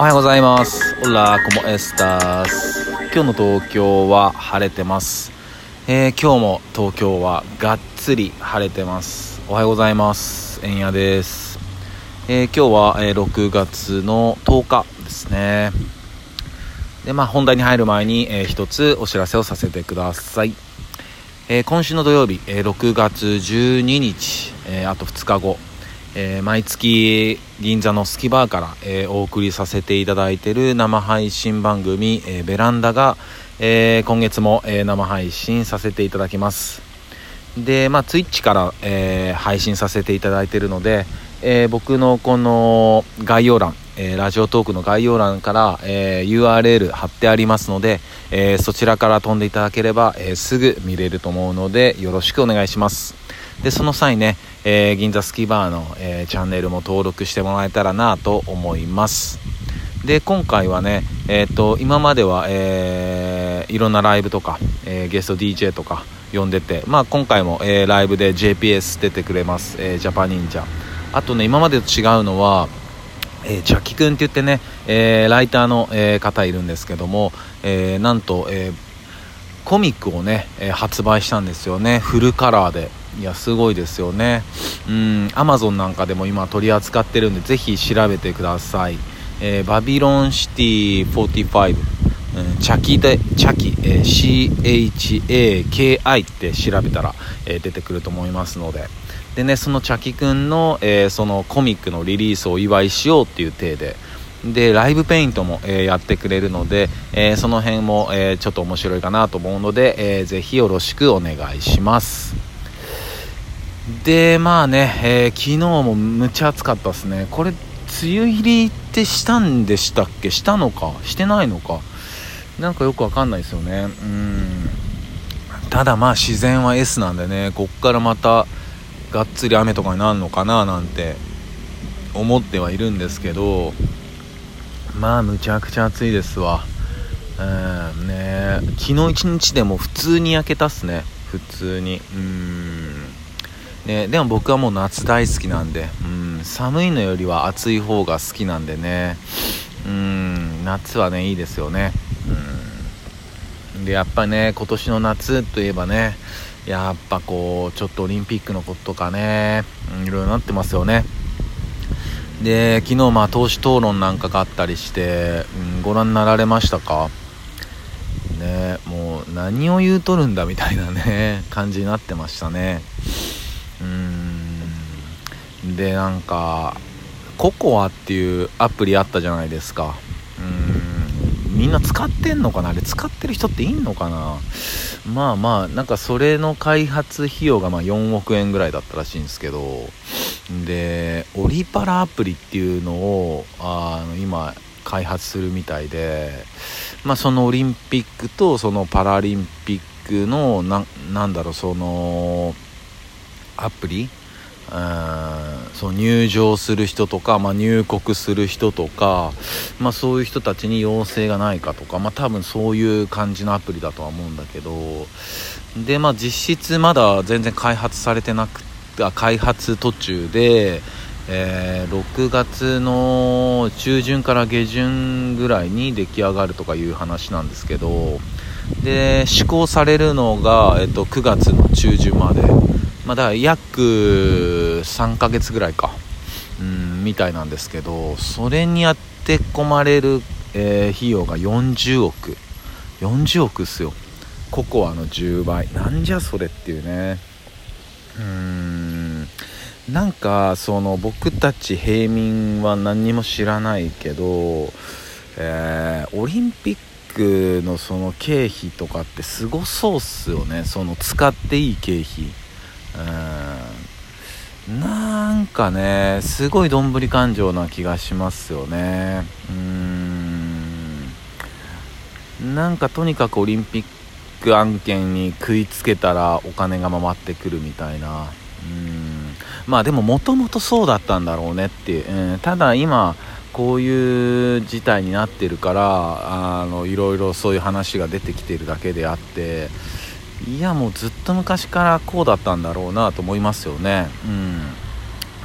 おはようございます。オラコモエスタス。今日の東京は晴れてます。えー、今日も東京はがっつり晴れてます。おはようございます。えんやです、えー、今日は、えー、6月の10日ですね。でまあ本題に入る前に、えー、一つお知らせをさせてください、え今週の土曜日、え6月12日、えあと2日後えー、毎月銀座のスキバーから、えー、お送りさせていただいている生配信番組、えー、ベランダが、え今月も、え生配信させていただきます。でまあ Twitch から、え配信させていただいているので、え僕のこの概要欄、えラジオトークの概要欄から、え URL 貼ってありますので、えそちらから飛んでいただければ、えすぐ見れると思うのでよろしくお願いします。でその際ね、えー、銀座スキーバーの、えー、チャンネルも登録してもらえたらなと思います。で今回はね、えーと、今までは、えー、いろんなライブとか、えゲスト DJ とか呼んでて、まあ、今回も、えライブで JPS 出てくれます、えジャパニンジャあとね今までと違うのはえー、ジャッキ君って言ってね、えー、ライターの、えー、方いるんですけども、えなんと、えコミックをね、え発売したんですよね。フルカラーで。いやすごいですよね。うんアマゾンなんかでも今取り扱ってるんでぜひ調べてください、えー、バビロンシティ45、うん、チャキでチャキ、えー、CHAKI って調べたら、えー、出てくると思いますので。でねそのチャキくんの、えー、そのコミックのリリースをお祝いしようっていう体で。でライブペイントも、えー、やってくれるので、えー、その辺も、えー、ちょっと面白いかなと思うので、えー、ぜひよろしくお願いします。でまあね、えー、昨日もむちゃ暑かったですね。これ梅雨入りってしたんでしたっけ？したのか？してないのか？なんかよくわかんないですよね。うん。ただまあ自然は S なんでねこっからまたがっつり雨とかになるのかな？なんて思ってはいるんですけど。まあむちゃくちゃ暑いですわ。うんね昨日一日でも普通に焼けたっすね。普通に。うん。ね、でも僕はもう夏大好きなんで、うん、寒いのよりは暑い方が好きなんでね、うん、夏はねいいですよね、うん、でやっぱね今年の夏といえばねやっぱこうちょっとオリンピックのこととかね、うん、いろいろなってますよね。で昨日まあ党首討論なんかがあったりして、うん、ご覧になられましたか？ねもう何を言うとるんだみたいなね感じになってましたね。うん。でなんかココアっていうアプリあったじゃないですか。うん。みんな使ってんのかな？あれ使ってる人っていんのかな？まあまあなんかそれの開発費用がま4億円ぐらいだったらしいんですけど。でオリパラアプリっていうのをあの今開発するみたいで、まあ、そのオリンピックとそのパラリンピックのななんだろうそのアプリそう入場する人とか、まあ、入国する人とか、まあ、そういう人たちに要請がないかとか、まあ、多分そういう感じのアプリだとは思うんだけどで、まあ、実質まだ全然開発されてなくて開発途中で、えー、6月の中旬から下旬ぐらいに出来上がるとかいう話なんですけどで施行されるのが、えっと、9月の中旬まで。ま、だ約3ヶ月ぐらいか、うん、みたいなんですけど、それにやって込まれる、えー、費用が40億。40億っすよ。ココアの10倍。なんじゃそれっていうね。うーん。なんか、その、僕たち平民は何にも知らないけど、えー、オリンピックのその経費とかってすごそうっすよね。その使っていい経費。うん。なんかねすごいどんぶり勘定な気がしますよね。うん。なんかとにかくオリンピック案件に食いつけたらお金が回ってくるみたいな。うん。まあでももともとそうだったんだろうねっていう、うん、ただ今こういう事態になってるからあのいろいろそういう話が出てきてるだけであっていやもうずっと昔からこうだったんだろうなと思いますよね。うん。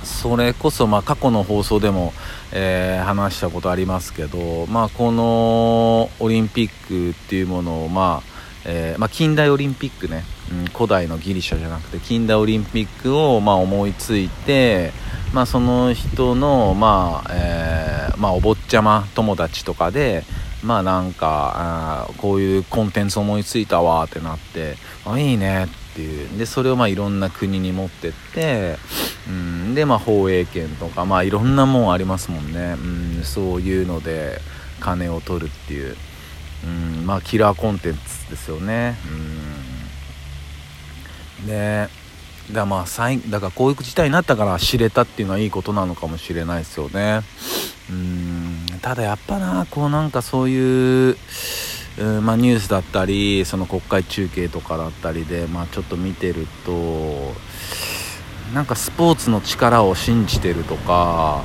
それこそま過去の放送でも、えー、話したことありますけど、まあ、このオリンピックっていうものを、まあえー、まあ、近代オリンピックね、うん、古代のギリシャじゃなくて近代オリンピックをま思いついて、まあ、その人の、まあえーまあ、お坊ちゃま友達とかで、まあなんかあこういうコンテンツ思いついたわってなってあいいねっていう。でそれをまあいろんな国に持ってって、うん、でまあ放映権とかまあいろんなもんありますもんね、うん、そういうので金を取るっていう、うん、まあキラーコンテンツですよね、うん、でだまあだからこういう事態になったから知れたっていうのはいいことなのかもしれないですよね。うん。ただやっぱなこうなんかそういう、うんまあ、ニュースだったりその国会中継とかだったりで、まあ、ちょっと見てるとなんかスポーツの力を信じてるとか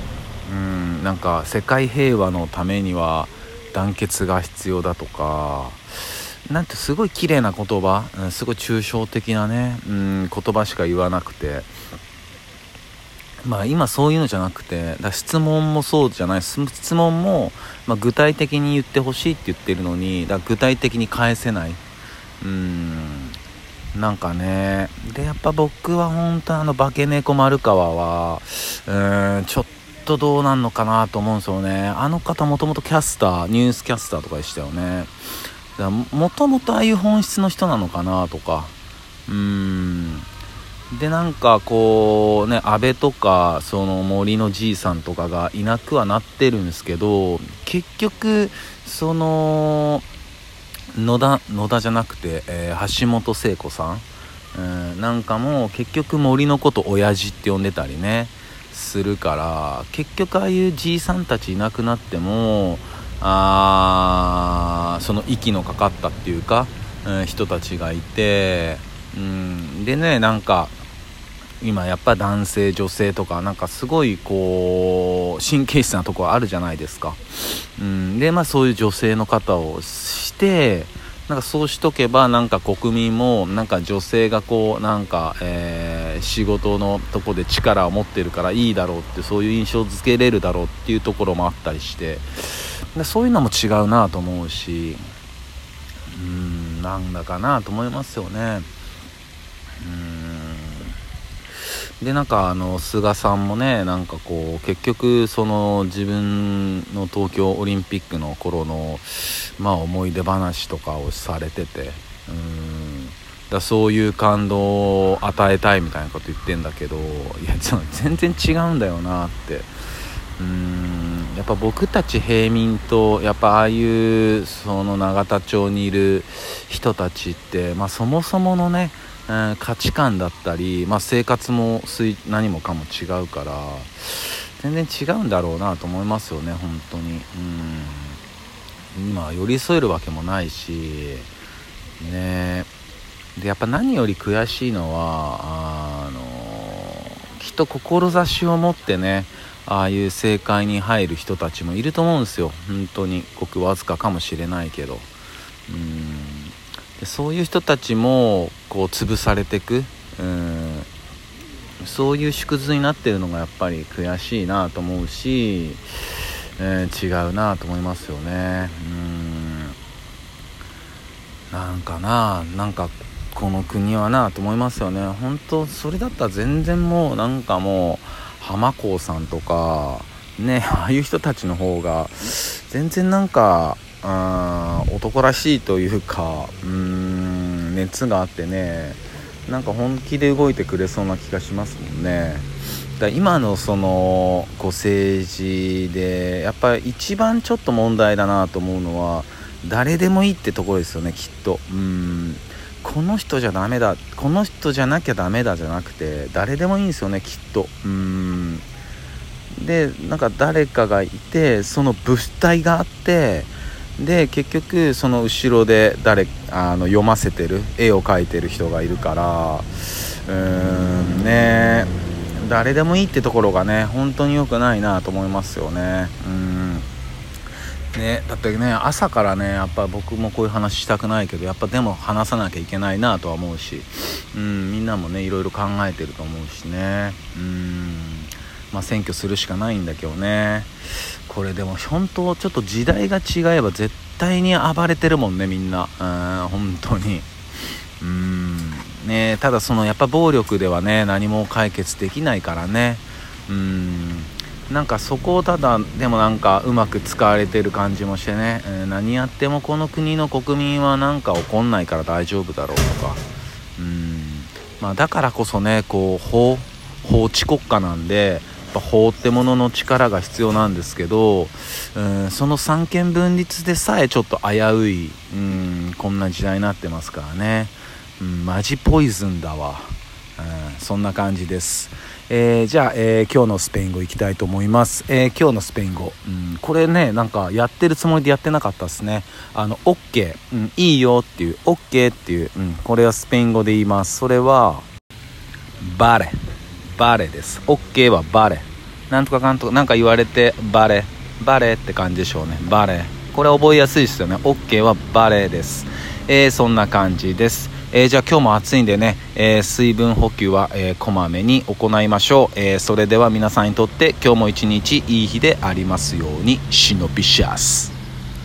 うんなんか世界平和のためには団結が必要だとかなんてすごい綺麗な言葉、うん、すごい抽象的なね、うん、言葉しか言わなくて。まあ今そういうのじゃなくてだ質問もそうじゃない。質問も、まあ、具体的に言ってほしいって言ってるのにだ具体的に返せない。うん。なんかね。でやっぱ僕は本当あの化け猫丸川はうんちょっとどうなんのかなと思うんですよね。あの方もともとキャスターニュースキャスターとかでしたよね。もともとああいう本質の人なのかなとか。うーん。でなんかこうね安倍とかその森のじいさんとかがいなくはなってるんですけど結局その野田野田じゃなくて、えー、橋本聖子さん、うん、なんかも結局森のこと親父って呼んでたりねするから結局ああいうじいさんたちいなくなってもあその息のかかったっていうか、うん、人たちがいて、うん、でねなんか今やっぱ男性女性とかなんかすごいこう神経質なとこあるじゃないですか、うん、でまあそういう女性の方をしてなんかそうしとけばなんか国民もなんか女性がこうなんか、えー、仕事のとこで力を持ってるからいいだろうってそういう印象づけれるだろうっていうところもあったりして。でそういうのも違うなと思うしうんなんだかなと思いますよね。うん。でなんかあの菅さんもねなんかこう結局その自分の東京オリンピックの頃のまあ思い出話とかをされててうん。だそういう感動を与えたいみたいなこと言ってんだけどいや全然違うんだよなって。うん。やっぱ僕たち平民とやっぱああいうその永田町にいる人たちって、まあ、そもそものねえ価値観だったり、まあ、生活も何もかも違うから全然違うんだろうなと思いますよね本当に。うん。今寄り添えるわけもないしね。でやっぱ何より悔しいのはあのきっと志を持ってねああいう政界に入る人たちもいると思うんですよ本当に。ごくわずかかもしれないけど。うん。そういう人たちもこう潰されていく。うん。そういう縮図になってるのがやっぱり悔しいなと思うし、えー、違うなと思いますよね。うん。なんかななんかこの国はなと思いますよね。本当それだったら全然もうなんかもう浜子さんとかねああいう人たちの方が全然なんかあ男らしいというかうーん熱があってねなんか本気で動いてくれそうな気がしますもんね。だ今のそのこう政治でやっぱり一番ちょっと問題だなと思うのは誰でもいいってところですよねきっと。うん。この人じゃダメだこの人じゃなきゃダメだじゃなくて誰でもいいんですよねきっと。うん。でなんか誰かがいてその物体があってで結局その後ろで誰あの読ませてる絵を描いてる人がいるからうーんね誰でもいいってところがね本当に良くないなと思いますよね。うん。ねだってね朝からねやっぱ僕もこういう話したくないけどやっぱでも話さなきゃいけないなとは思うしうんみんなもねいろいろ考えてると思うしね。うん。まあ、選挙するしかないんだけどね。これでも本当ちょっと時代が違えば絶対に暴れてるもんねみんな。うん本当に。うんねただそのやっぱ暴力ではね何も解決できないからね。うんなんかそこをただでもなんかうまく使われてる感じもしてね、えー、何やってもこの国の国民はなんか怒んないから大丈夫だろうとか。うんまあだからこそねこう法法治国家なんでぱ法ってものの力が必要なんですけどうんその三権分立でさえちょっと危ういうんこんな時代になってますからね、うん、マジポイズンだわ、うん、そんな感じです。えー、じゃあ、えー、今日のスペイン語いきたいと思います、えー、今日のスペイン語、うん、これねなんかやってるつもりでやってなかったですね。あの OK、うん、いいよっていう OK っていう、うん、これはスペイン語で言います。それはバレ。バレです。OK はバレ。なんとかかんとかなんか言われてバレ。バレって感じでしょうね。バレ。これ覚えやすいですよね。OK はバレです、えー、そんな感じです。えー、じゃあ今日も暑いんでね、えー、水分補給は、えー、こまめに行いましょう、えそれでは皆さんにとって今日も一日いい日でありますように。シノピシャス。